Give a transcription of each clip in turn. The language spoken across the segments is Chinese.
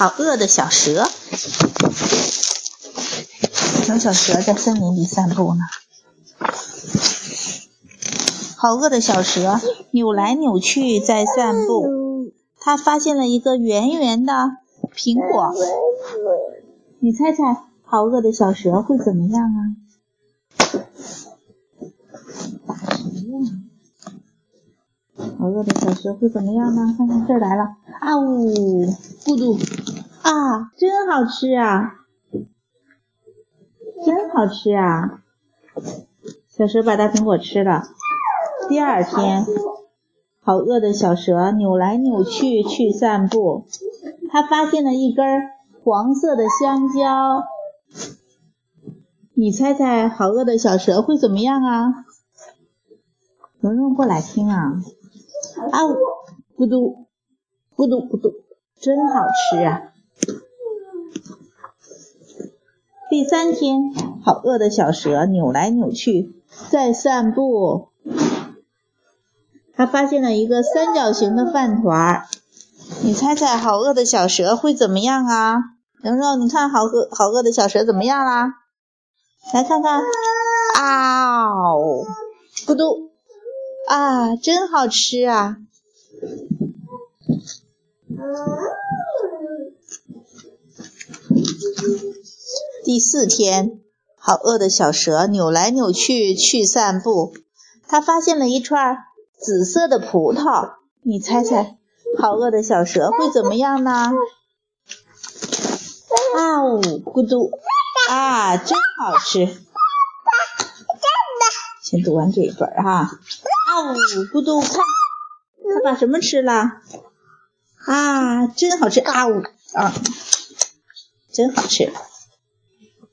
好饿的小蛇，有小蛇在森林里散步呢。好饿的小蛇扭来扭去在散步，它发现了一个圆圆的苹果。你猜猜，好饿的小蛇会怎么样啊？好饿的小蛇会怎么样呢？看看这儿来了，啊呜，咕嘟，啊，真好吃啊，真好吃啊！小蛇把大苹果吃了。第二天，好饿的小蛇扭来扭去去散步，它发现了一根黄色的香蕉。你猜猜，好饿的小蛇会怎么样啊？蓉蓉过来听啊。啊，咕嘟，咕嘟咕嘟，真好吃啊！第三天，好饿的小蛇扭来扭去在散步，它发现了一个三角形的饭团儿。你猜猜，好饿的小蛇会怎么样啊？蓉蓉，你看好饿好饿的小蛇怎么样啦？来看看，啊呜，咕嘟。啊，真好吃啊！第四天，好饿的小蛇扭来扭去去散步，它发现了一串紫色的葡萄。你猜猜，好饿的小蛇会怎么样呢？啊呜，咕嘟，啊，真好吃！先读完这一段哈。呜，咕嘟，看，他把什么吃了？啊，真好吃！啊呜，啊，真好吃。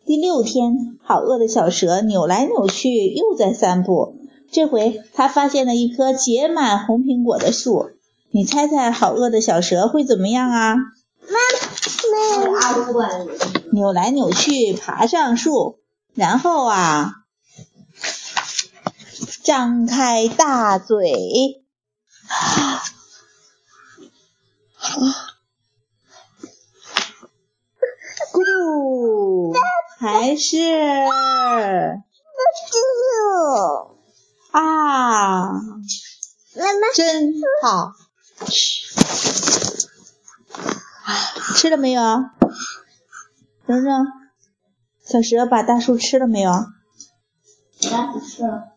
第六天，好饿的小蛇扭来扭去，又在散步。这回它发现了一棵结满红苹果的树。你猜猜，好饿的小蛇会怎么样啊？妈妈，扭来扭去，爬上树，然后啊。张开大嘴，啊，咕噜，还是啊，真好吃，吃了没有？蓉蓉，小蛇把大树吃了没有？吃了。